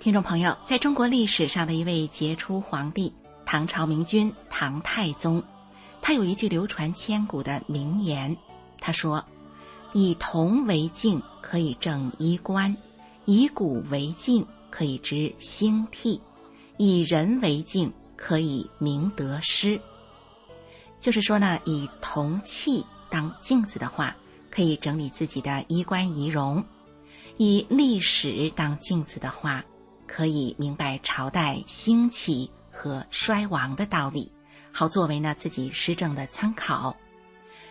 听众朋友，在中国历史上的一位杰出皇帝——唐朝明君唐太宗，他有一句流传千古的名言，他说：“以铜为镜，可以正衣冠；以古为镜，可以知兴替；以人为镜，可以明得失。”就是说呢，以铜器当镜子的话，可以整理自己的衣冠仪容；以历史当镜子的话，可以明白朝代兴起和衰亡的道理，好作为呢自己施政的参考。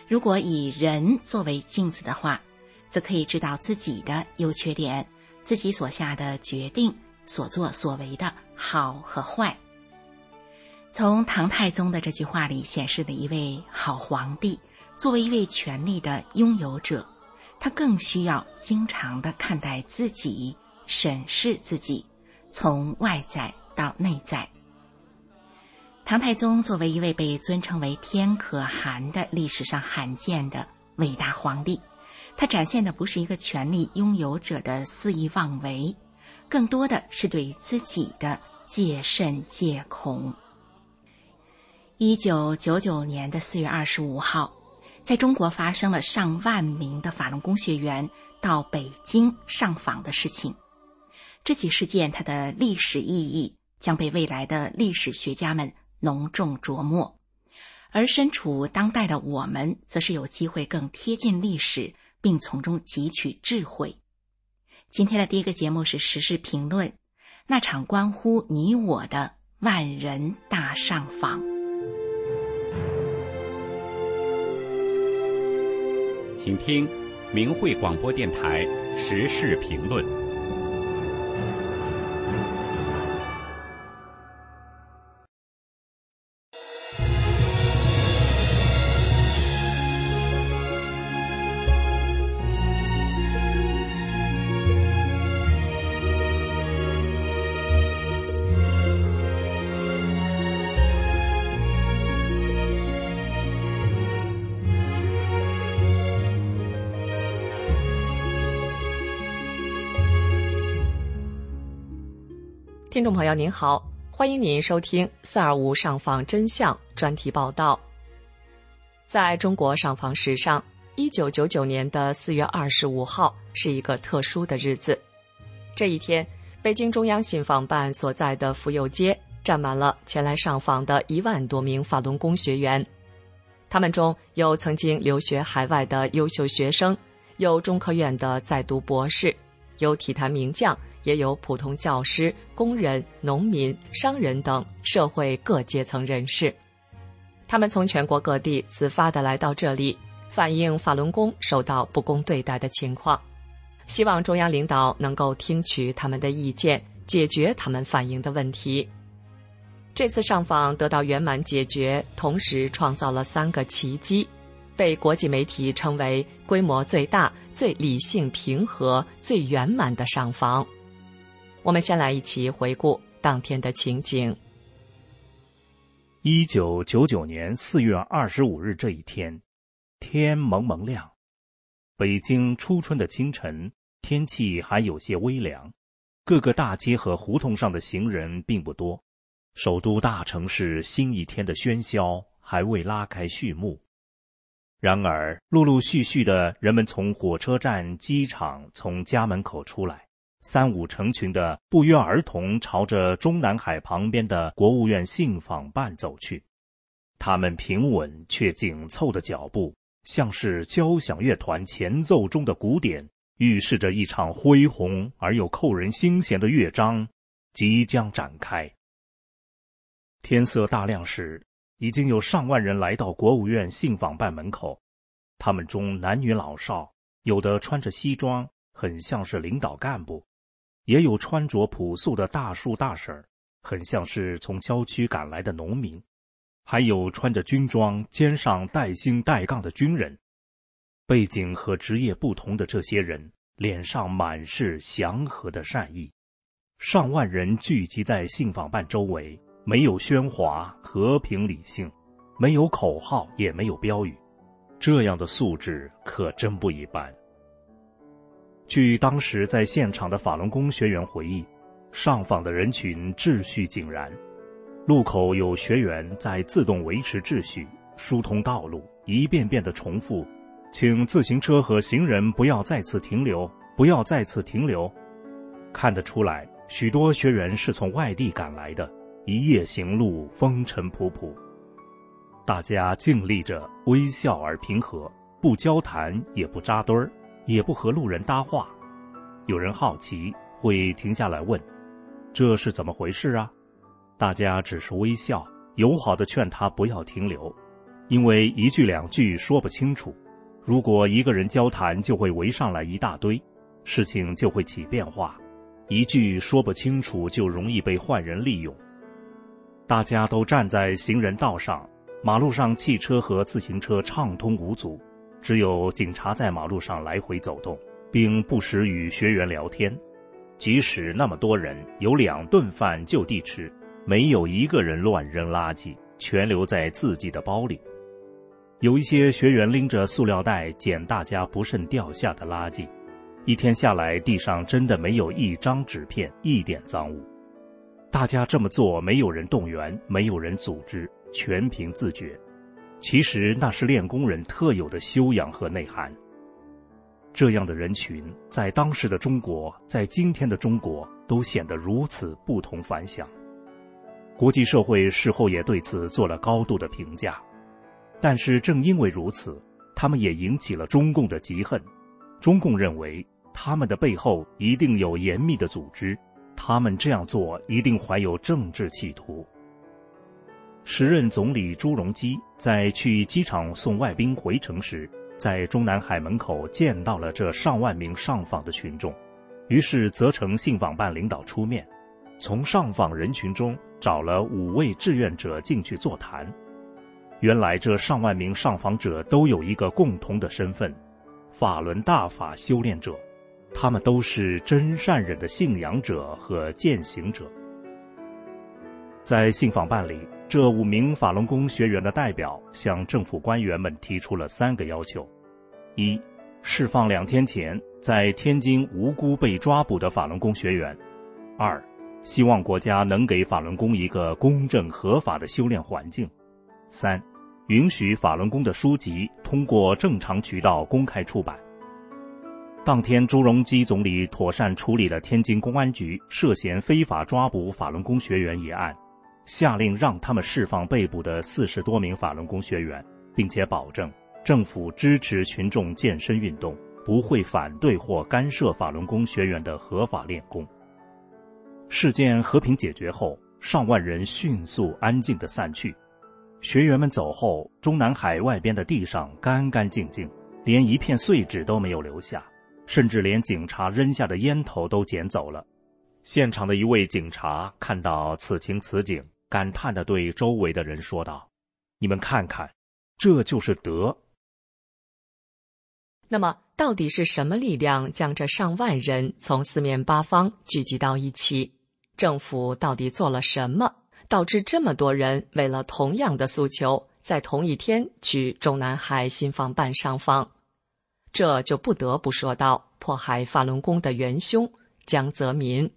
如果以人作为镜子的话，则可以知道自己的优缺点，自己所下的决定、所作所为的好和坏。从唐太宗的这句话里显示了一位好皇帝，作为一位权力的拥有者，他更需要经常的看待自己，审视自己。从外在到内在，唐太宗作为一位被尊称为“天可汗”的历史上罕见的伟大皇帝，他展现的不是一个权力拥有者的肆意妄为，更多的是对自己的戒慎戒恐。一九九九年的四月二十五号，在中国发生了上万名的法轮功学员到北京上访的事情。这起事件，它的历史意义将被未来的历史学家们浓重琢磨，而身处当代的我们，则是有机会更贴近历史，并从中汲取智慧。今天的第一个节目是时事评论，那场关乎你我的万人大上访，请听明慧广播电台时事评论。朋友您好，欢迎您收听“四二五上访真相”专题报道。在中国上访史上，一九九九年的四月二十五号是一个特殊的日子。这一天，北京中央信访办所在的妇幼街站满了前来上访的一万多名法轮功学员，他们中有曾经留学海外的优秀学生，有中科院的在读博士，有体坛名将。也有普通教师、工人、农民、商人等社会各阶层人士，他们从全国各地自发的来到这里，反映法轮功受到不公对待的情况，希望中央领导能够听取他们的意见，解决他们反映的问题。这次上访得到圆满解决，同时创造了三个奇迹，被国际媒体称为规模最大、最理性平和、最圆满的上访。我们先来一起回顾当天的情景。一九九九年四月二十五日这一天，天蒙蒙亮，北京初春的清晨，天气还有些微凉，各个大街和胡同上的行人并不多，首都大城市新一天的喧嚣还未拉开序幕。然而，陆陆续续的人们从火车站、机场、从家门口出来。三五成群的不约而同朝着中南海旁边的国务院信访办走去，他们平稳却紧凑的脚步，像是交响乐团前奏中的鼓点，预示着一场恢宏而又扣人心弦的乐章即将展开。天色大亮时，已经有上万人来到国务院信访办门口，他们中男女老少，有的穿着西装，很像是领导干部。也有穿着朴素的大叔大婶儿，很像是从郊区赶来的农民，还有穿着军装、肩上带星带杠的军人。背景和职业不同的这些人，脸上满是祥和的善意。上万人聚集在信访办周围，没有喧哗，和平理性，没有口号，也没有标语。这样的素质可真不一般。据当时在现场的法轮功学员回忆，上访的人群秩序井然，路口有学员在自动维持秩序，疏通道路，一遍遍的重复。请自行车和行人不要再次停留，不要再次停留。看得出来，许多学员是从外地赶来的，一夜行路，风尘仆仆。大家静立着，微笑而平和，不交谈，也不扎堆儿，也不和路人搭话。有人好奇，会停下来问：“这是怎么回事啊？”大家只是微笑，友好的劝他不要停留，因为一句两句说不清楚。如果一个人交谈，就会围上来一大堆，事情就会起变化。一句说不清楚，就容易被坏人利用。大家都站在行人道上，马路上汽车和自行车畅通无阻，只有警察在马路上来回走动，并不时与学员聊天。即使那么多人有两顿饭就地吃，没有一个人乱扔垃圾，全留在自己的包里。有一些学员拎着塑料袋捡大家不慎掉下的垃圾，一天下来，地上真的没有一张纸片，一点脏物。大家这么做，没有人动员，没有人组织，全凭自觉。其实那是练功人特有的修养和内涵。这样的人群，在当时的中国，在今天的中国，都显得如此不同凡响。国际社会事后也对此做了高度的评价。但是正因为如此，他们也引起了中共的嫉恨。中共认为他们的背后一定有严密的组织，他们这样做一定怀有政治企图。时任总理朱镕基在去机场送外宾回城时，在中南海门口见到了这上万名上访的群众，于是责成信访办领导出面，从上访人群中找了五位志愿者进去座谈。原来这上万名上访者都有一个共同的身份——法轮大法修炼者，他们都是真善忍的信仰者和践行者。在信访办里，这五名法轮功学员的代表向政府官员们提出了三个要求：一、释放两天前在天津无辜被抓捕的法轮功学员；二、希望国家能给法轮功一个公正合法的修炼环境；三。允许法轮功的书籍通过正常渠道公开出版。当天，朱镕基总理妥善处理了天津公安局涉嫌非法抓捕法轮功学员一案，下令让他们释放被捕的四十多名法轮功学员，并且保证政府支持群众健身运动，不会反对或干涉法轮功学员的合法练功。事件和平解决后，上万人迅速安静地散去。学员们走后，中南海外边的地上干干净净，连一片碎纸都没有留下，甚至连警察扔下的烟头都捡走了。现场的一位警察看到此情此景，感叹的对周围的人说道：“你们看看，这就是德。”那么，到底是什么力量将这上万人从四面八方聚集到一起？政府到底做了什么？导致这么多人为了同样的诉求，在同一天去中南海信访办上访，这就不得不说到迫害法轮功的元凶江泽民。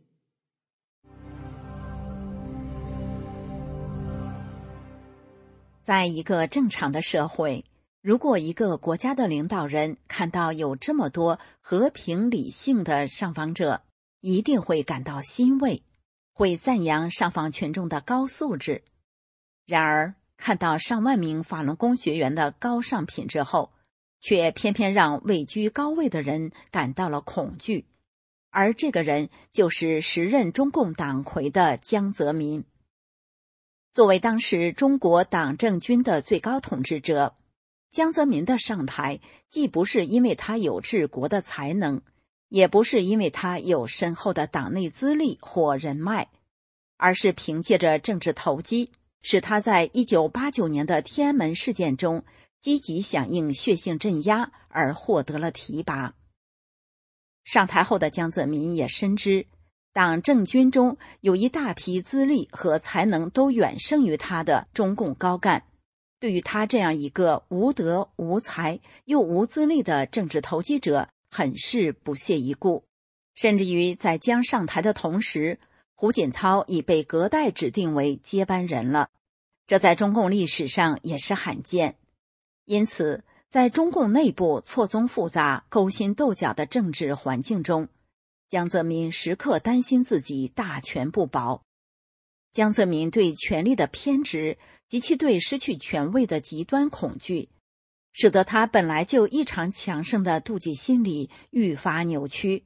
在一个正常的社会，如果一个国家的领导人看到有这么多和平理性的上访者，一定会感到欣慰。会赞扬上访群众的高素质，然而看到上万名法轮功学员的高尚品质后，却偏偏让位居高位的人感到了恐惧，而这个人就是时任中共党魁的江泽民。作为当时中国党政军的最高统治者，江泽民的上台既不是因为他有治国的才能。也不是因为他有深厚的党内资历或人脉，而是凭借着政治投机，使他在一九八九年的天安门事件中积极响应血性镇压，而获得了提拔。上台后的江泽民也深知，党政军中有一大批资历和才能都远胜于他的中共高干，对于他这样一个无德无才又无资历的政治投机者，很是不屑一顾。甚至于在将上台的同时，胡锦涛已被隔代指定为接班人了，这在中共历史上也是罕见。因此。在中共内部错综复杂、勾心斗角的政治环境中，江泽民时刻担心自己大权不保。江泽民对权力的偏执及其对失去权位的极端恐惧，使得他本来就异常强盛的妒忌心理愈发扭曲。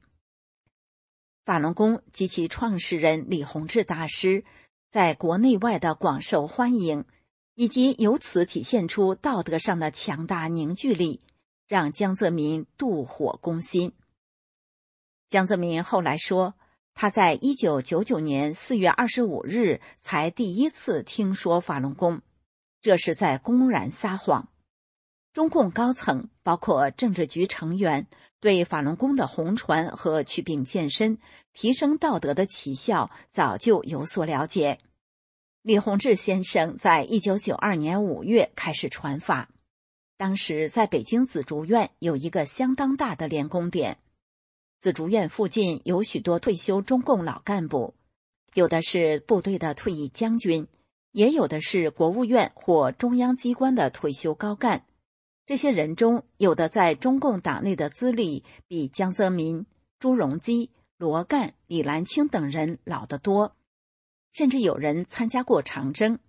法轮功及其创始人李洪志大师在国内外的广受欢迎。以及由此体现出道德上的强大凝聚力，让江泽民妒火攻心。江泽民后来说，他在一九九九年四月二十五日才第一次听说法轮功，这是在公然撒谎。中共高层，包括政治局成员，对法轮功的红传和祛病健身、提升道德的奇效早就有所了解。李洪志先生在一九九二年五月开始传法，当时在北京紫竹院有一个相当大的练功点。紫竹院附近有许多退休中共老干部，有的是部队的退役将军，也有的是国务院或中央机关的退休高干。这些人中，有的在中共党内的资历比江泽民、朱镕基、罗干、李兰清等人老得多。甚至有人参加过长征。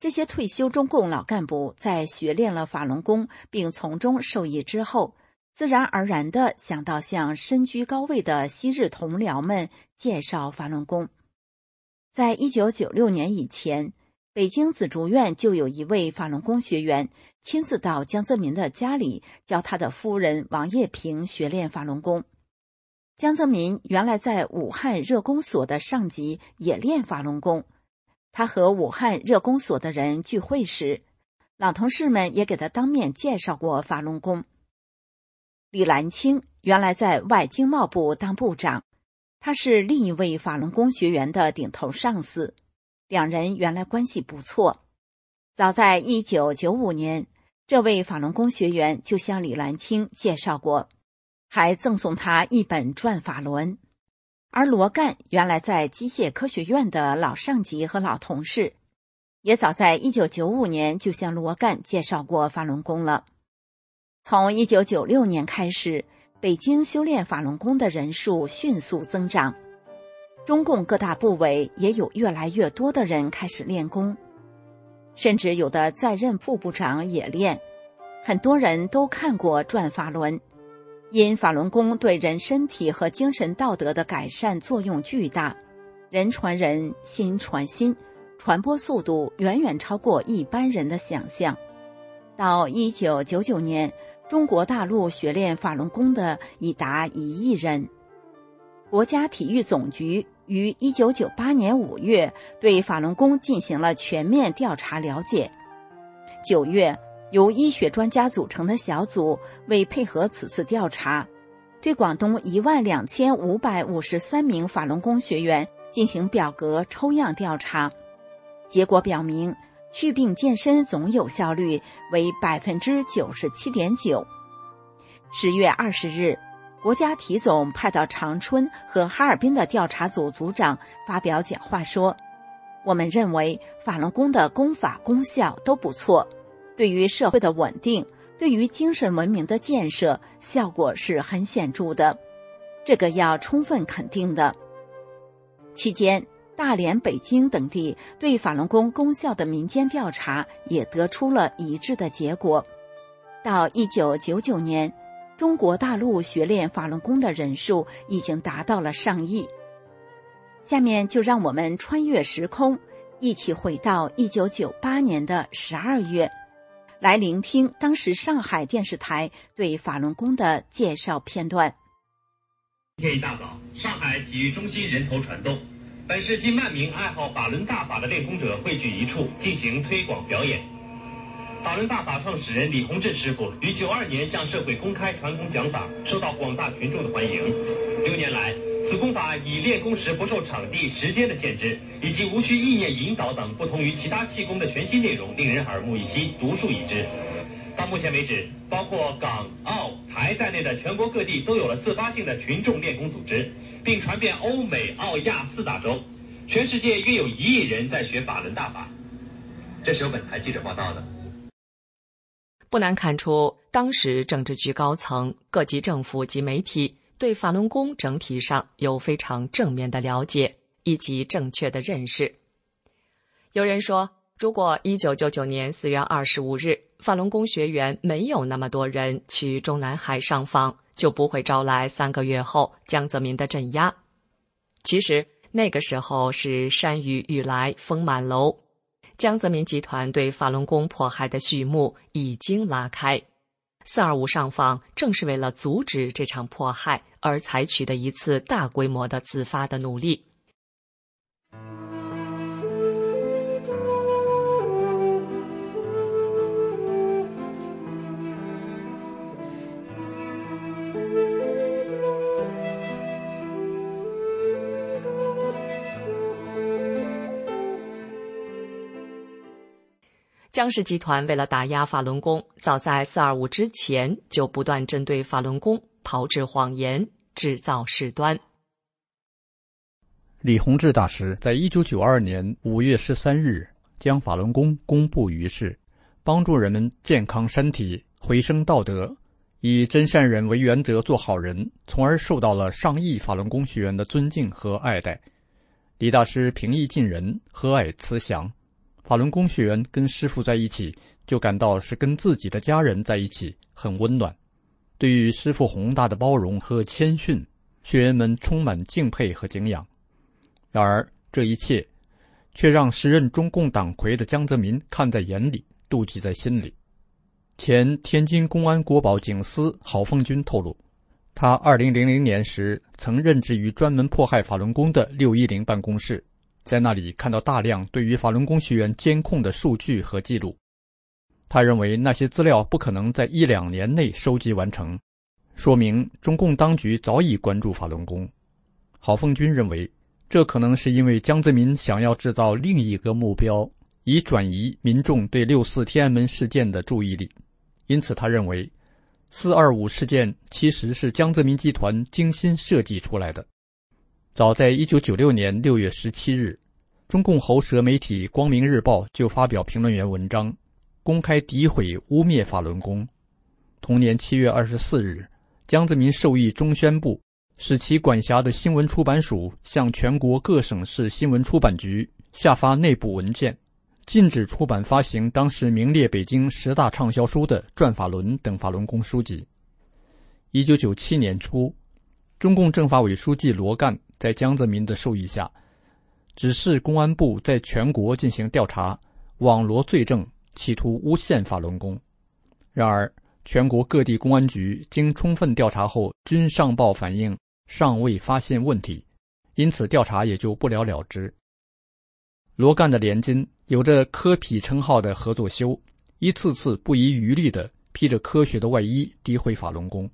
这些退休中共老干部在学练了法轮功并从中受益之后，自然而然的想到向身居高位的昔日同僚们介绍法轮功。在一九九六年以前，北京紫竹院就有一位法轮功学员亲自到江泽民的家里教他的夫人王叶萍学练法轮功。江泽民原来在武汉热工所的上级也练法轮功，他和武汉热工所的人聚会时，老同事们也给他当面介绍过法轮功。李兰清原来在外经贸部当部长，他是另一位法轮功学员的顶头上司，两人原来关系不错。早在一九九五年，这位法轮功学员就向李兰清介绍过。还赠送他一本《转法轮》，而罗干原来在机械科学院的老上级和老同事，也早在一九九五年就向罗干介绍过法轮功了。从一九九六年开始，北京修炼法轮功的人数迅速增长，中共各大部委也有越来越多的人开始练功，甚至有的在任副部长也练。很多人都看过《转法轮》。因法轮功对人身体和精神道德的改善作用巨大，人传人心传心，传播速度远远超过一般人的想象。到一九九九年，中国大陆学练法轮功的已达一亿人。国家体育总局于一九九八年五月对法轮功进行了全面调查了解。九月。由医学专家组成的小组为配合此次调查，对广东一万两千五百五十三名法轮功学员进行表格抽样调查，结果表明，祛病健身总有效率为百分之九十七点九。十月二十日，国家体总派到长春和哈尔滨的调查组组长发表讲话说：“我们认为法轮功的功法功效都不错。”对于社会的稳定，对于精神文明的建设，效果是很显著的，这个要充分肯定的。期间，大连、北京等地对法轮功功效的民间调查也得出了一致的结果。到一九九九年，中国大陆学练法轮功的人数已经达到了上亿。下面就让我们穿越时空，一起回到一九九八年的十二月。来聆听当时上海电视台对法轮功的介绍片段。今天一大早，上海体育中心人头攒动，本市近万名爱好法轮大法的练功者汇聚一处，进行推广表演。法轮大法创始人李洪志师傅于九二年向社会公开传功讲法，受到广大群众的欢迎。六年来，此功法以练功时不受场地、时间的限制，以及无需意念引导等不同于其他气功的全新内容，令人耳目一新、独树一帜。到目前为止，包括港、澳、台在内的全国各地都有了自发性的群众练功组织，并传遍欧美、澳、亚四大洲。全世界约有一亿人在学法轮大法。这是由本台记者报道的。不难看出，当时政治局高层、各级政府及媒体对法轮功整体上有非常正面的了解以及正确的认识。有人说，如果一九九九年四月二十五日法轮功学员没有那么多人去中南海上访，就不会招来三个月后江泽民的镇压。其实那个时候是山雨欲来风满楼。江泽民集团对法轮功迫害的序幕已经拉开，四二五上访正是为了阻止这场迫害而采取的一次大规模的自发的努力。江氏集团为了打压法轮功，早在四二五之前就不断针对法轮功炮制谎言、制造事端。李洪志大师在一九九二年五月十三日将法轮功公布于世，帮助人们健康身体、回升道德，以真善人为原则做好人，从而受到了上亿法轮功学员的尊敬和爱戴。李大师平易近人，和蔼慈祥。法轮功学员跟师傅在一起，就感到是跟自己的家人在一起，很温暖。对于师傅宏大的包容和谦逊，学员们充满敬佩和敬仰。然而，这一切却让时任中共党魁的江泽民看在眼里，妒忌在心里。前天津公安国保警司郝凤军透露，他2000年时曾任职于专门迫害法轮功的610办公室。在那里看到大量对于法轮功学员监控的数据和记录，他认为那些资料不可能在一两年内收集完成，说明中共当局早已关注法轮功。郝凤军认为，这可能是因为江泽民想要制造另一个目标，以转移民众对六四天安门事件的注意力。因此，他认为“四二五”事件其实是江泽民集团精心设计出来的。早在一九九六年六月十七日，中共喉舌媒体《光明日报》就发表评论员文章，公开诋毁污蔑法轮功。同年七月二十四日，江泽民授意中宣部，使其管辖的新闻出版署向全国各省市新闻出版局下发内部文件，禁止出版发行当时名列北京十大畅销书的《转法轮》等法轮功书籍。一九九七年初，中共政法委书记罗干。在江泽民的授意下，指示公安部在全国进行调查，网罗罪证，企图诬陷法轮功。然而，全国各地公安局经充分调查后，均上报反映尚未发现问题，因此调查也就不了了之。罗干的连襟，有着科痞称号的合作修，一次次不遗余力地披着科学的外衣诋毁法轮功。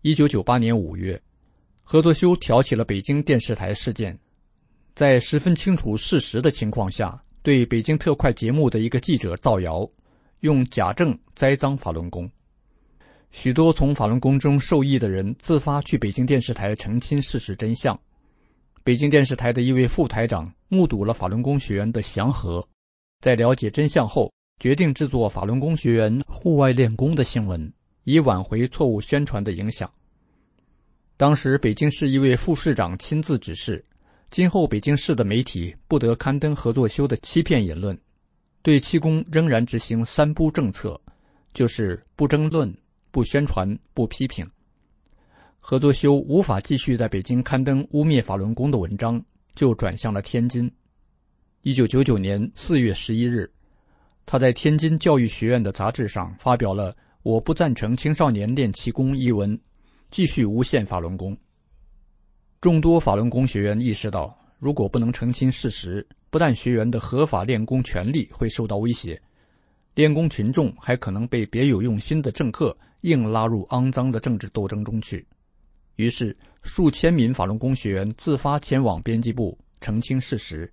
一九九八年五月。何作修挑起了北京电视台事件，在十分清楚事实的情况下，对北京特快节目的一个记者造谣，用假证栽赃法轮功。许多从法轮功中受益的人自发去北京电视台澄清事实真相。北京电视台的一位副台长目睹了法轮功学员的祥和，在了解真相后，决定制作法轮功学员户外练功的新闻，以挽回错误宣传的影响。当时，北京市一位副市长亲自指示，今后北京市的媒体不得刊登合作修的欺骗言论，对气功仍然执行三不政策，就是不争论、不宣传、不批评。合作修无法继续在北京刊登污蔑法轮功的文章，就转向了天津。一九九九年四月十一日，他在天津教育学院的杂志上发表了《我不赞成青少年练气功》一文。继续诬陷法轮功。众多法轮功学员意识到，如果不能澄清事实，不但学员的合法练功权利会受到威胁，练功群众还可能被别有用心的政客硬拉入肮脏的政治斗争中去。于是，数千名法轮功学员自发前往编辑部澄清事实。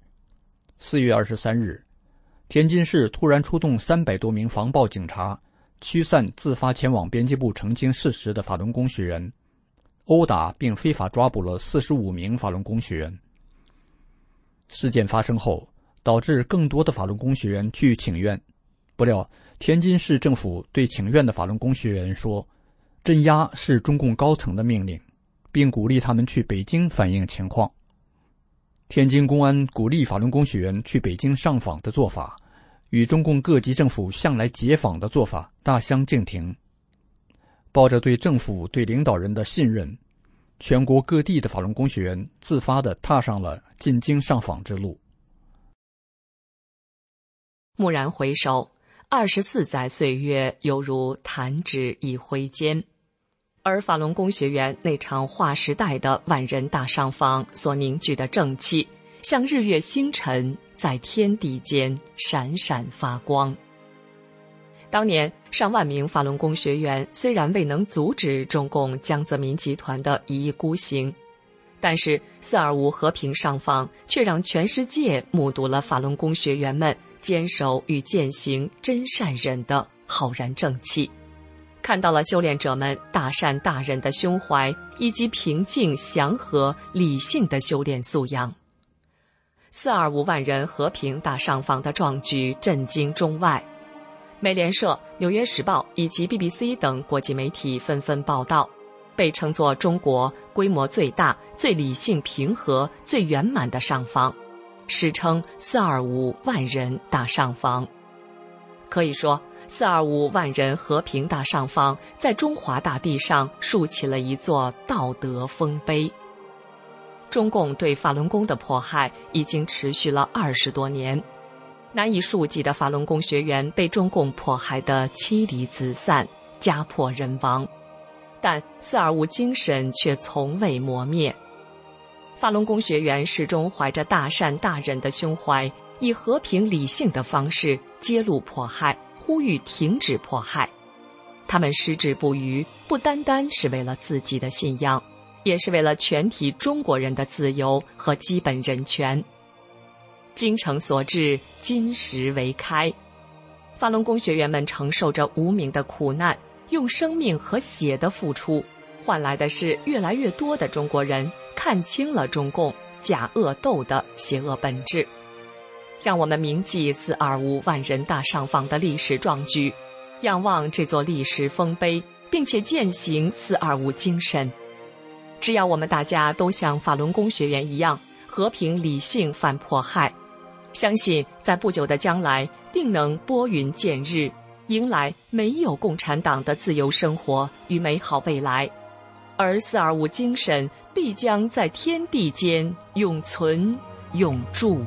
四月二十三日，天津市突然出动三百多名防暴警察，驱散自发前往编辑部澄清事实的法轮功学员，殴打并非法抓捕了四十五名法轮功学员。事件发生后，导致更多的法轮功学员去请愿，不料天津市政府对请愿的法轮功学员说：“镇压是中共高层的命令。”并鼓励他们去北京反映情况。天津公安鼓励法轮功学员去北京上访的做法，与中共各级政府向来解访的做法大相径庭。抱着对政府、对领导人的信任，全国各地的法轮功学员自发的踏上了进京上访之路。蓦然回首，二十四载岁月犹如弹指一挥间。而法轮功学员那场划时代的万人大上访所凝聚的正气，像日月星辰，在天地间闪闪发光。当年上万名法轮功学员虽然未能阻止中共江泽民集团的一意孤行，但是四二五和平上访却让全世界目睹了法轮功学员们坚守与践行真善忍的浩然正气。看到了修炼者们大善大仁的胸怀，以及平静、祥和、理性的修炼素养。四二五万人和平大上访的壮举震惊中外，美联社、纽约时报以及 BBC 等国际媒体纷纷报道，被称作中国规模最大、最理性平和、最圆满的上访，史称“四二五万人大上访”。可以说。四二五万人和平大上访，在中华大地上竖起了一座道德丰碑。中共对法轮功的迫害已经持续了二十多年，难以数计的法轮功学员被中共迫害得妻离子散、家破人亡，但四二五精神却从未磨灭。法轮功学员始终怀着大善大忍的胸怀，以和平理性的方式揭露迫害。呼吁停止迫害，他们矢志不渝，不单单是为了自己的信仰，也是为了全体中国人的自由和基本人权。精诚所至，金石为开。法轮功学员们承受着无名的苦难，用生命和血的付出，换来的是越来越多的中国人看清了中共假恶斗的邪恶本质。让我们铭记四二五万人大上访的历史壮举，仰望这座历史丰碑，并且践行四二五精神。只要我们大家都像法轮功学员一样和平理性反迫害，相信在不久的将来，定能拨云见日，迎来没有共产党的自由生活与美好未来。而四二五精神必将在天地间永存永驻。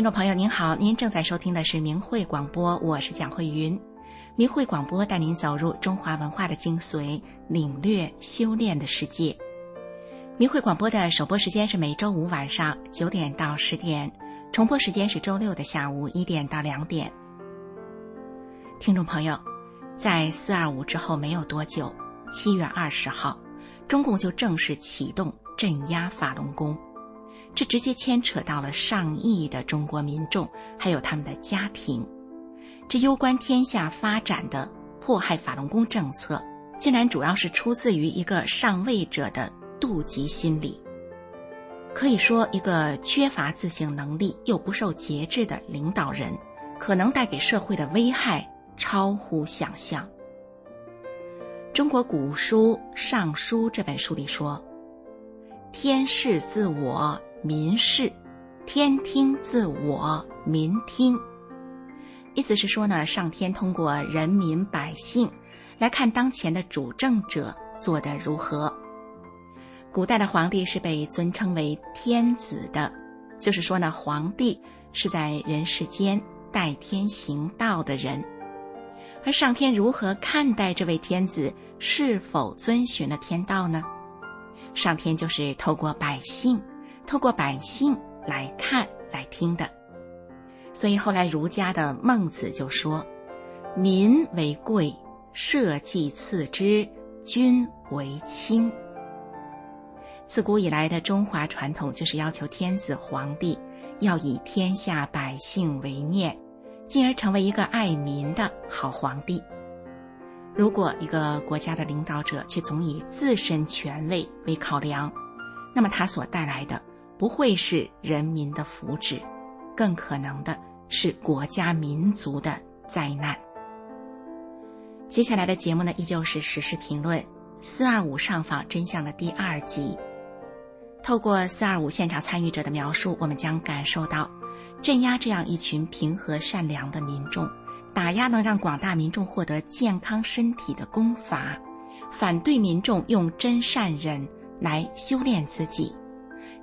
听众朋友您好，您正在收听的是明慧广播，我是蒋慧云。明慧广播带您走入中华文化的精髓，领略修炼的世界。明慧广播的首播时间是每周五晚上九点到十点，重播时间是周六的下午一点到两点。听众朋友，在四二五之后没有多久，七月二十号，中共就正式启动镇压法轮功。这直接牵扯到了上亿的中国民众，还有他们的家庭。这攸关天下发展的迫害法轮功政策，竟然主要是出自于一个上位者的妒忌心理。可以说，一个缺乏自省能力又不受节制的领导人，可能带给社会的危害超乎想象。中国古书《尚书》这本书里说：“天视自我。”民视，天听自我，民听。意思是说呢，上天通过人民百姓来看当前的主政者做得如何。古代的皇帝是被尊称为天子的，就是说呢，皇帝是在人世间代天行道的人。而上天如何看待这位天子，是否遵循了天道呢？上天就是透过百姓。透过百姓来看、来听的，所以后来儒家的孟子就说：“民为贵，社稷次之，君为轻。”自古以来的中华传统就是要求天子皇帝要以天下百姓为念，进而成为一个爱民的好皇帝。如果一个国家的领导者却总以自身权位为考量，那么他所带来的。不会是人民的福祉，更可能的是国家民族的灾难。接下来的节目呢，依旧是时事评论“四二五上访真相”的第二集。透过“四二五”现场参与者的描述，我们将感受到，镇压这样一群平和善良的民众，打压能让广大民众获得健康身体的功法，反对民众用真善忍来修炼自己。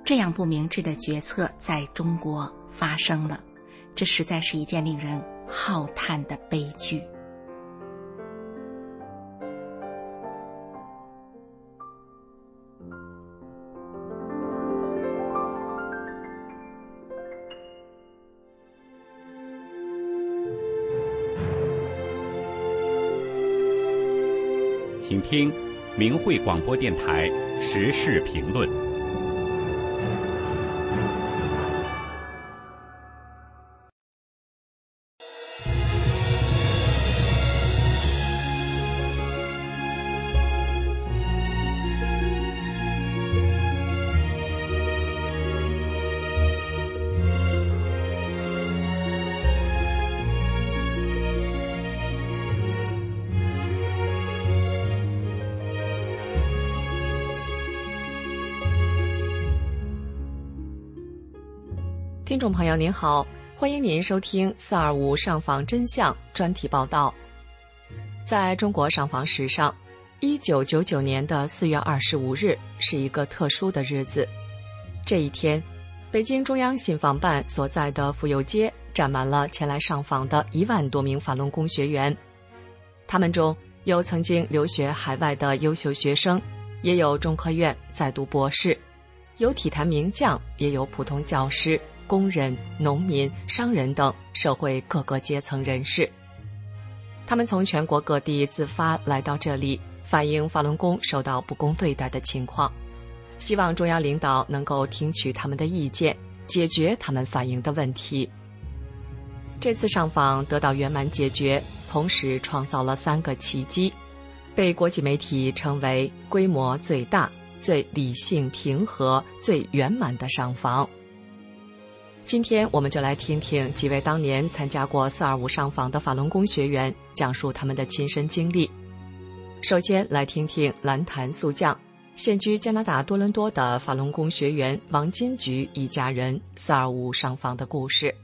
这样不明智的决策在中国发生了，这实在是一件令人浩叹的悲剧。请听明慧广播电台时事评论。朋友您好，欢迎您收听四二五上访真相专题报道。在中国上访史上，一九九九年的四月二十五日是一个特殊的日子。这一天，北京中央信访办所在的妇幼街站满了前来上访的一万多名法轮功学员。他们中有曾经留学海外的优秀学生，也有中科院在读博士，有体坛名将，也有普通教师。工人、农民、商人等社会各个阶层人士，他们从全国各地自发来到这里，反映法轮功受到不公对待的情况，希望中央领导能够听取他们的意见，解决他们反映的问题。这次上访得到圆满解决，同时创造了三个奇迹，被国际媒体称为规模最大、最理性平和、最圆满的上访。今天我们就来听听几位当年参加过“四二五”上访的法轮功学员讲述他们的亲身经历。首先来听听蓝潭速将、现居加拿大多伦多的法轮功学员王金菊一家人“四二五”上访的故事。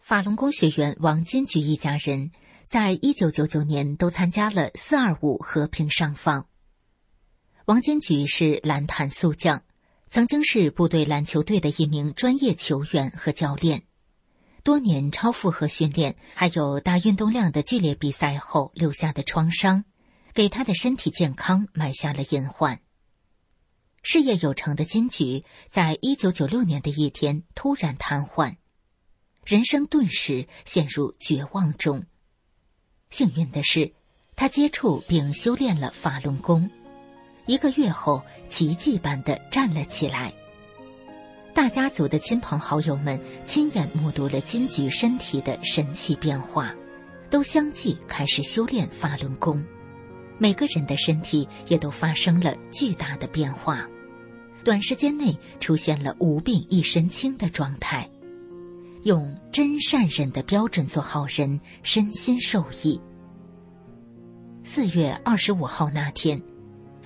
法轮功学员王金菊一家人在一九九九年都参加了“四二五”和平上访。王金菊是蓝潭速将。曾经是部队篮球队的一名专业球员和教练，多年超负荷训练，还有大运动量的剧烈比赛后留下的创伤，给他的身体健康埋下了隐患。事业有成的金菊，在一九九六年的一天突然瘫痪，人生顿时陷入绝望中。幸运的是，他接触并修炼了法轮功。一个月后，奇迹般的站了起来。大家族的亲朋好友们亲眼目睹了金菊身体的神奇变化，都相继开始修炼法轮功。每个人的身体也都发生了巨大的变化，短时间内出现了无病一身轻的状态。用真善忍的标准做好人，身心受益。四月二十五号那天。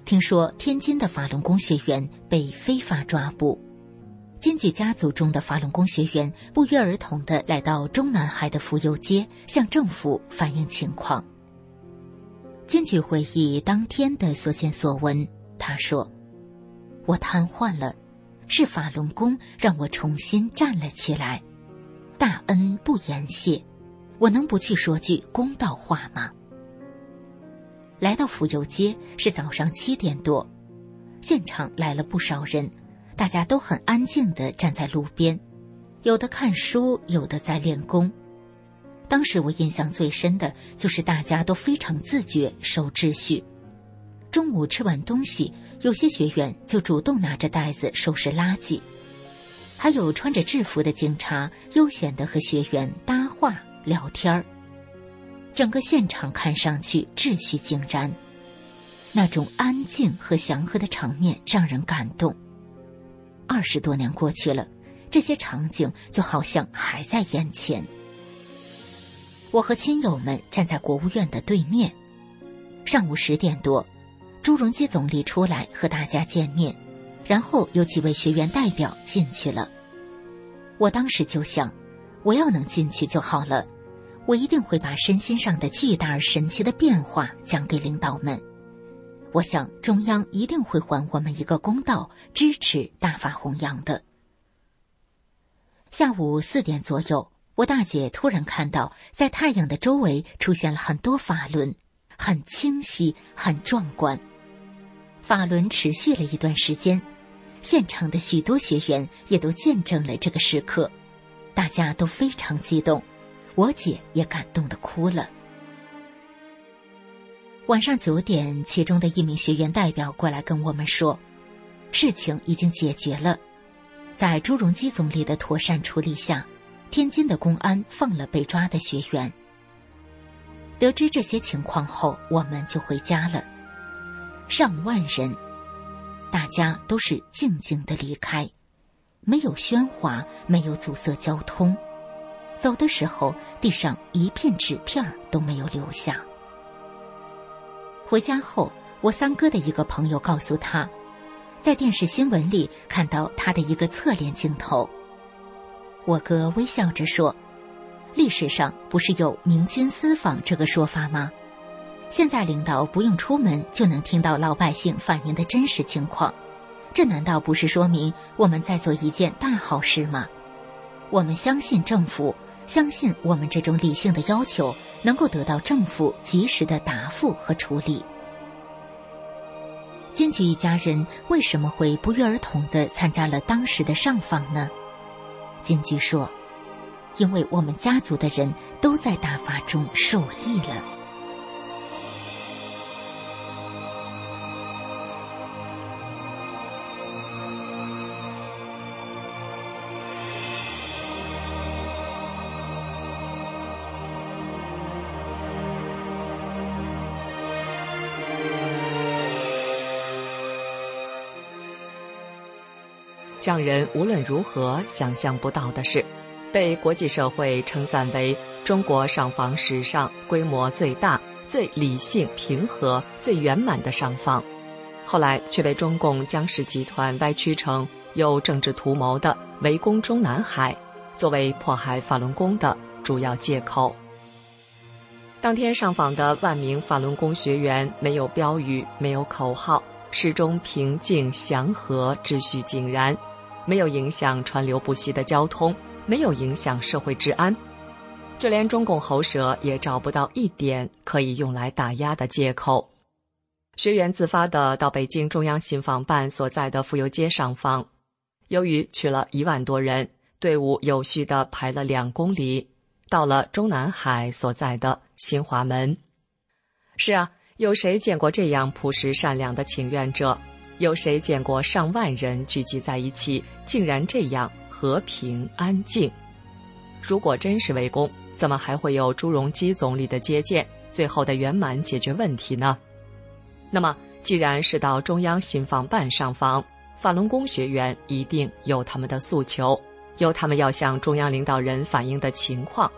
听说天津的法轮功学员被非法抓捕，金举家族中的法轮功学员不约而同的来到中南海的浮游街，向政府反映情况。金举回忆当天的所见所闻，他说：“我瘫痪了，是法轮功让我重新站了起来，大恩不言谢，我能不去说句公道话吗？”来到府右街是早上七点多，现场来了不少人，大家都很安静的站在路边，有的看书，有的在练功。当时我印象最深的就是大家都非常自觉守秩序。中午吃完东西，有些学员就主动拿着袋子收拾垃圾，还有穿着制服的警察悠闲的和学员搭话聊天儿。整个现场看上去秩序井然，那种安静和祥和的场面让人感动。二十多年过去了，这些场景就好像还在眼前。我和亲友们站在国务院的对面，上午十点多，朱镕基总理出来和大家见面，然后有几位学员代表进去了。我当时就想，我要能进去就好了。我一定会把身心上的巨大而神奇的变化讲给领导们。我想中央一定会还我们一个公道，支持大法弘扬的。下午四点左右，我大姐突然看到，在太阳的周围出现了很多法轮，很清晰，很壮观。法轮持续了一段时间，现场的许多学员也都见证了这个时刻，大家都非常激动。我姐也感动的哭了。晚上九点，其中的一名学员代表过来跟我们说，事情已经解决了，在朱镕基总理的妥善处理下，天津的公安放了被抓的学员。得知这些情况后，我们就回家了。上万人，大家都是静静的离开，没有喧哗，没有阻塞交通。走的时候，地上一片纸片都没有留下。回家后，我三哥的一个朋友告诉他，在电视新闻里看到他的一个侧脸镜头，我哥微笑着说：“历史上不是有明君私访这个说法吗？现在领导不用出门就能听到老百姓反映的真实情况，这难道不是说明我们在做一件大好事吗？我们相信政府，相信我们这种理性的要求能够得到政府及时的答复和处理。”金菊一家人为什么会不约而同的参加了当时的上访呢？金菊说：“因为我们家族的人都在大法中受益了。”让人无论如何想象不到的是，被国际社会称赞为中国上访史上规模最大、最理性平和、最圆满的上访，后来却被中共江氏集团歪曲成有政治图谋的围攻中南海，作为迫害法轮功的主要借口。当天上访的万名法轮功学员，没有标语，没有口号，始终平静祥和，秩序井然。没有影响川流不息的交通，没有影响社会治安，就连中共喉舌也找不到一点可以用来打压的借口。学员自发的到北京中央信访办所在的妇幼街上访，由于去了一万多人，队伍有序的排了两公里，到了中南海所在的新华门。是啊，有谁见过这样朴实善良的请愿者？有谁见过上万人聚集在一起，竟然这样和平安静？如果真是围攻，怎么还会有朱镕基总理的接见，最后的圆满解决问题呢？那么，既然是到中央信访办上访，法轮功学员一定有他们的诉求，有他们要向中央领导人反映的情况。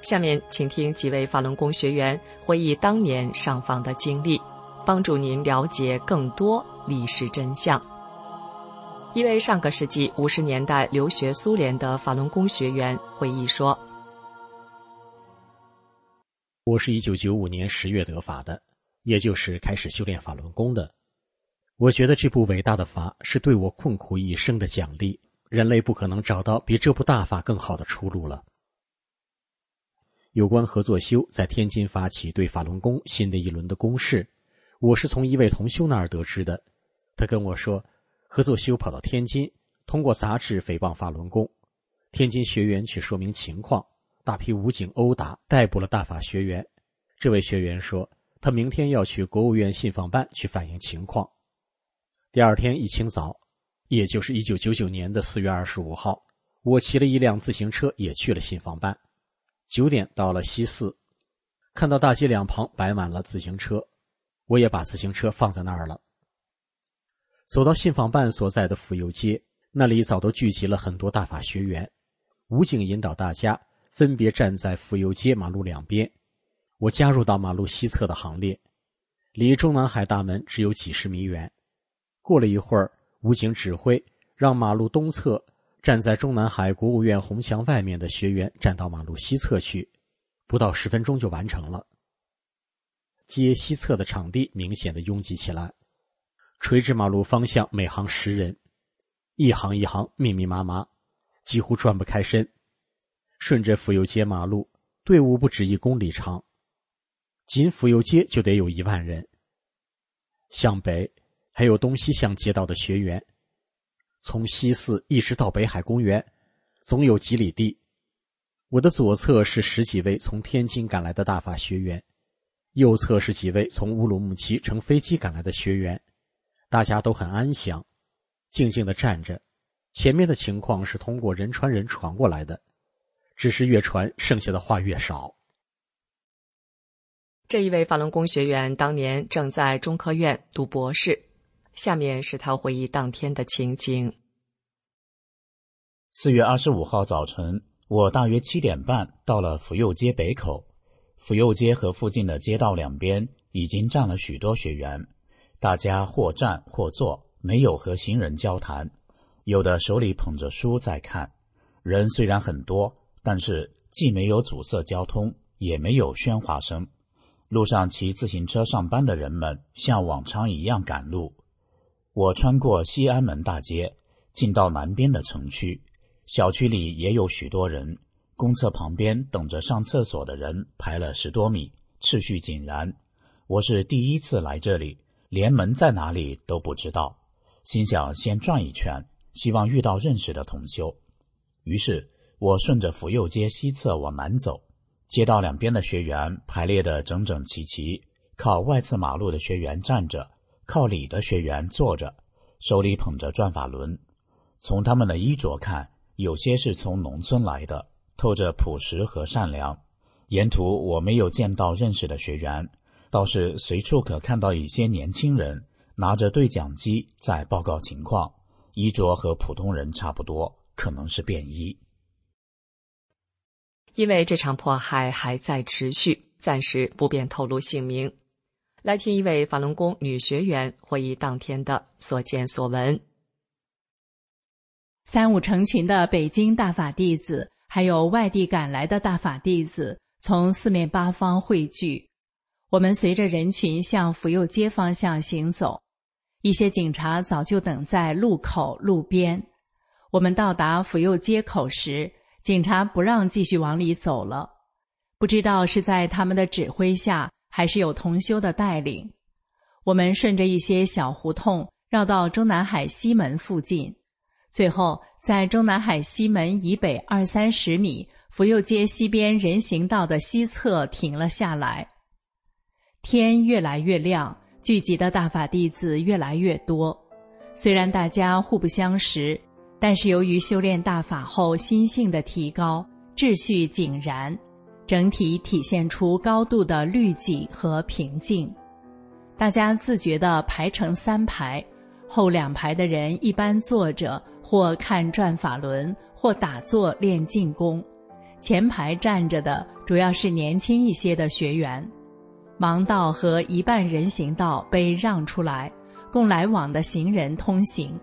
下面，请听几位法轮功学员回忆当年上访的经历。帮助您了解更多历史真相。一位上个世纪五十年代留学苏联的法轮功学员回忆说：“我是一九九五年十月得法的，也就是开始修炼法轮功的。我觉得这部伟大的法是对我困苦一生的奖励。人类不可能找到比这部大法更好的出路了。”有关合作修在天津发起对法轮功新的一轮的攻势。我是从一位同修那儿得知的，他跟我说，合作修跑到天津，通过杂志诽谤法轮功，天津学员去说明情况，大批武警殴打逮捕了大法学员。这位学员说，他明天要去国务院信访办去反映情况。第二天一清早，也就是一九九九年的四月二十五号，我骑了一辆自行车也去了信访办。九点到了西四，看到大街两旁摆满了自行车。我也把自行车放在那儿了。走到信访办所在的府右街，那里早都聚集了很多大法学员。武警引导大家分别站在府右街马路两边，我加入到马路西侧的行列，离中南海大门只有几十米远。过了一会儿，武警指挥让马路东侧站在中南海国务院红墙外面的学员站到马路西侧去，不到十分钟就完成了。街西侧的场地明显的拥挤起来，垂直马路方向每行十人，一行一行密密麻麻，几乎转不开身。顺着府右街马路，队伍不止一公里长，仅府右街就得有一万人。向北还有东西向街道的学员，从西四一直到北海公园，总有几里地。我的左侧是十几位从天津赶来的大法学员。右侧是几位从乌鲁木齐乘飞机赶来的学员，大家都很安详，静静的站着。前面的情况是通过人传人传过来的，只是越传剩下的话越少。这一位法轮功学员当年正在中科院读博士，下面是他回忆当天的情景：四月二十五号早晨，我大约七点半到了府右街北口。府右街和附近的街道两边已经站了许多学员，大家或站或坐，没有和行人交谈，有的手里捧着书在看。人虽然很多，但是既没有阻塞交通，也没有喧哗声。路上骑自行车上班的人们像往常一样赶路。我穿过西安门大街，进到南边的城区，小区里也有许多人。公厕旁边等着上厕所的人排了十多米，秩序井然。我是第一次来这里，连门在哪里都不知道，心想先转一圈，希望遇到认识的同修。于是我顺着福佑街西侧往南走。街道两边的学员排列的整整齐齐，靠外侧马路的学员站着，靠里的学员坐着，手里捧着转法轮。从他们的衣着看，有些是从农村来的，透着朴实和善良。沿途我没有见到认识的学员，倒是随处可看到一些年轻人拿着对讲机在报告情况，衣着和普通人差不多，可能是便衣。因为这场迫害还在持续，暂时不便透露姓名。来听一位法轮功女学员回忆当天的所见所闻。三五成群的北京大法弟子，还有外地赶来的大法弟子，从四面八方汇聚。我们随着人群向府右街方向行走，一些警察早就等在路口路边。我们到达府右街口时。警察不让继续往里走了，不知道是在他们的指挥下，还是有同修的带领。我们顺着一些小胡同绕到中南海西门附近，最后在中南海西门以北二三十米福佑街西边人行道的西侧停了下来。天越来越亮，聚集的大法弟子越来越多，虽然大家互不相识。但是由于修炼大法后心性的提高，秩序井然，整体体现出高度的律己和平静。大家自觉地排成三排，后两排的人一般坐着或看转法轮，或打坐练静功；前排站着的主要是年轻一些的学员。盲道和一半人行道被让出来，供来往的行人通行。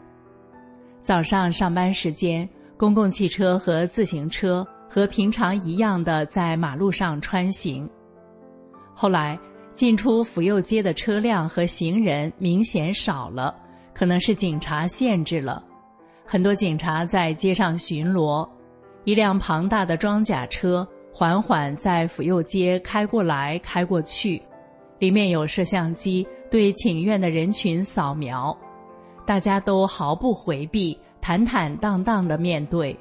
早上上班时间，公共汽车和自行车和平常一样的在马路上穿行。后来进出福佑街的车辆和行人明显少了，可能是警察限制了。很多警察在街上巡逻。一辆庞大的装甲车缓缓在府右街开过来开过去，里面有摄像机对请愿的人群扫描。大家都毫不回避，坦坦荡荡的面对。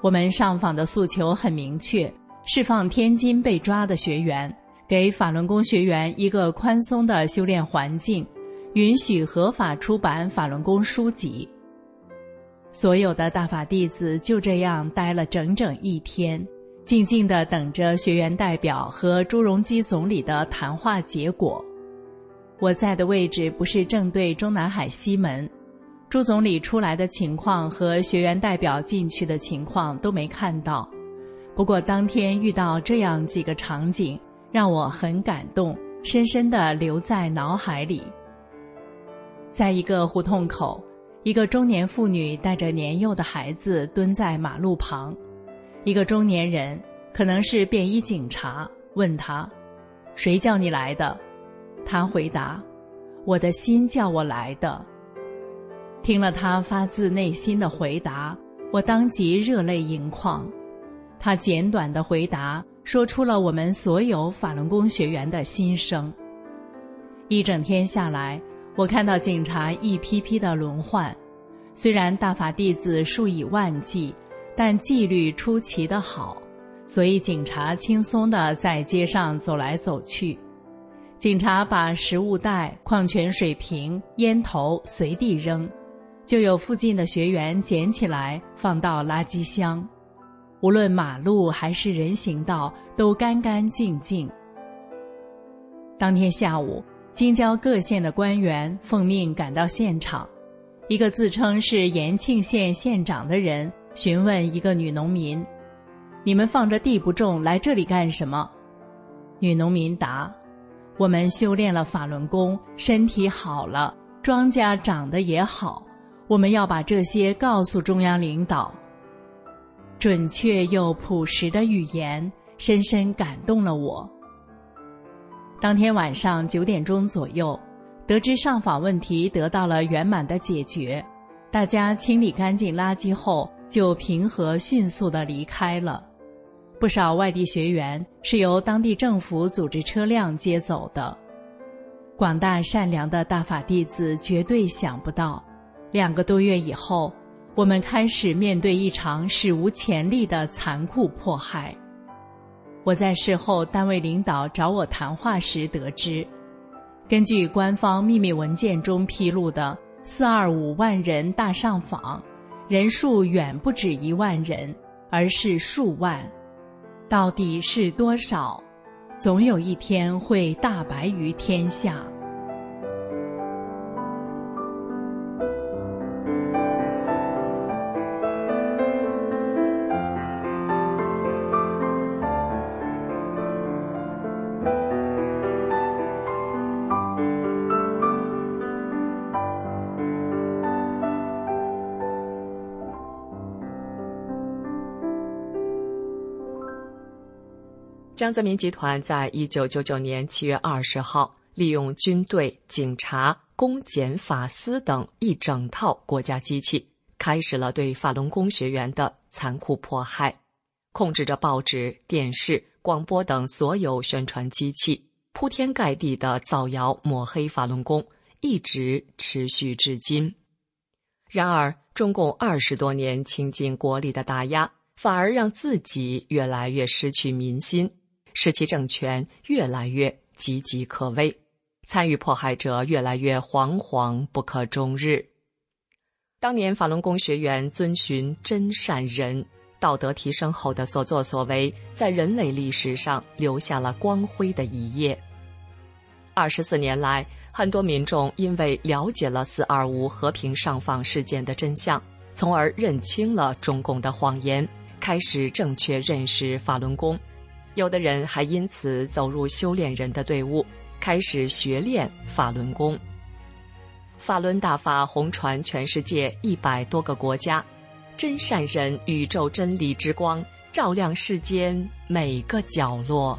我们上访的诉求很明确：释放天津被抓的学员，给法轮功学员一个宽松的修炼环境，允许合法出版法轮功书籍。所有的大法弟子就这样待了整整一天，静静的等着学员代表和朱镕基总理的谈话结果。我在的位置不是正对中南海西门，朱总理出来的情况和学员代表进去的情况都没看到。不过当天遇到这样几个场景，让我很感动，深深的留在脑海里。在一个胡同口，一个中年妇女带着年幼的孩子蹲在马路旁，一个中年人，可能是便衣警察，问他：“谁叫你来的？”他回答：“我的心叫我来的。”听了他发自内心的回答，我当即热泪盈眶。他简短的回答说出了我们所有法轮功学员的心声。一整天下来，我看到警察一批批的轮换，虽然大法弟子数以万计，但纪律出奇的好，所以警察轻松的在街上走来走去。警察把食物袋、矿泉水瓶、烟头随地扔，就有附近的学员捡起来放到垃圾箱。无论马路还是人行道，都干干净净。当天下午，京郊各县的官员奉命赶到现场。一个自称是延庆县县长的人询问一个女农民：“你们放着地不种，来这里干什么？”女农民答。我们修炼了法轮功，身体好了，庄稼长得也好。我们要把这些告诉中央领导。准确又朴实的语言深深感动了我。当天晚上九点钟左右，得知上访问题得到了圆满的解决，大家清理干净垃圾后，就平和迅速的离开了。不少外地学员是由当地政府组织车辆接走的。广大善良的大法弟子绝对想不到，两个多月以后，我们开始面对一场史无前例的残酷迫害。我在事后单位领导找我谈话时得知，根据官方秘密文件中披露的“四二五万人大上访”，人数远不止一万人，而是数万。到底是多少？总有一天会大白于天下。江泽民集团在一九九九年七月二十号，利用军队、警察、公检法司等一整套国家机器，开始了对法轮功学员的残酷迫害，控制着报纸、电视、广播等所有宣传机器，铺天盖地的造谣抹黑法轮功，一直持续至今。然而，中共二十多年倾尽国力的打压，反而让自己越来越失去民心。使其政权越来越岌岌可危，参与迫害者越来越惶惶不可终日。当年法轮功学员遵循真善人道德提升后的所作所为，在人类历史上留下了光辉的一页。二十四年来，很多民众因为了解了“四二五”和平上访事件的真相，从而认清了中共的谎言，开始正确认识法轮功。有的人还因此走入修炼人的队伍，开始学练法轮功。法轮大法红传全世界一百多个国家，真善人宇宙真理之光照亮世间每个角落。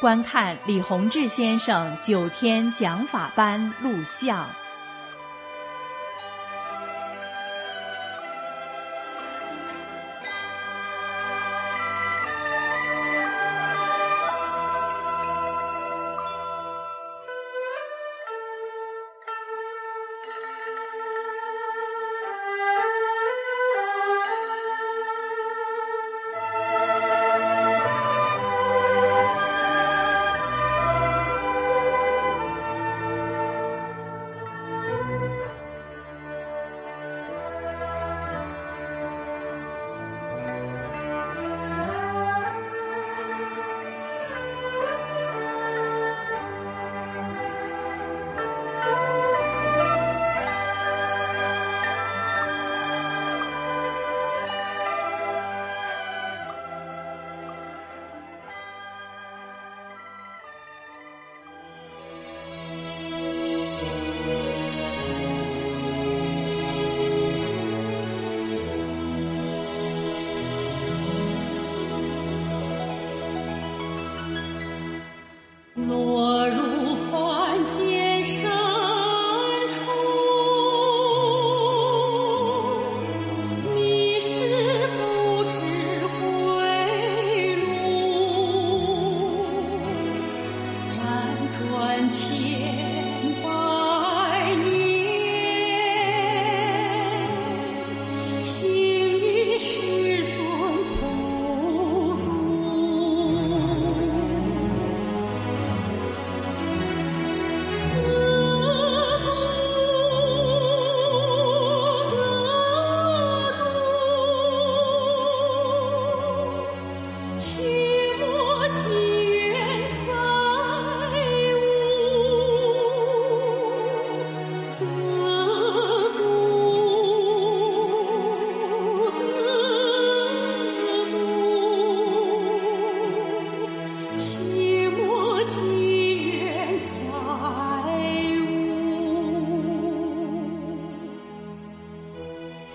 观看李洪志先生九天讲法班录像。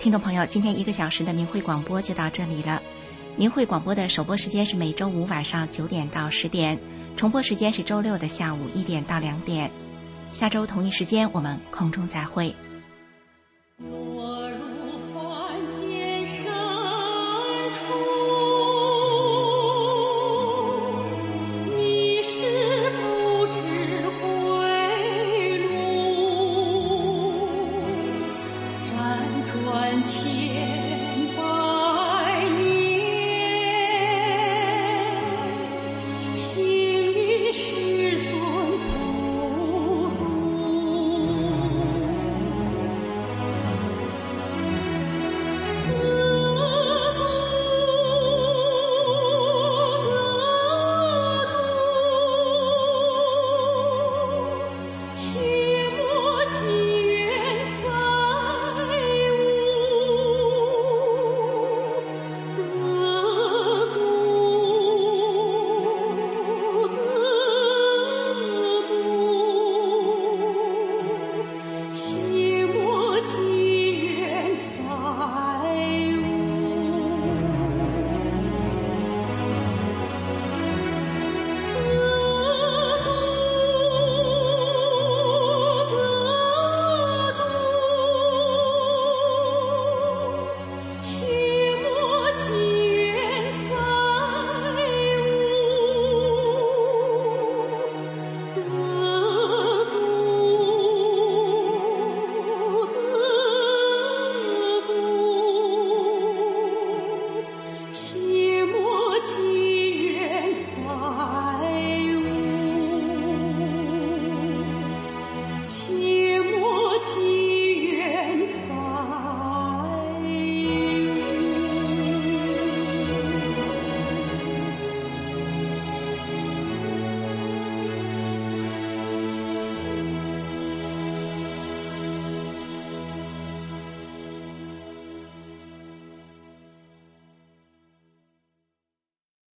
听众朋友，今天一个小时的明慧广播就到这里了。明慧广播的首播时间是每周五晚上九点到十点，重播时间是周六的下午一点到两点。下周同一时间，我们空中再会。情。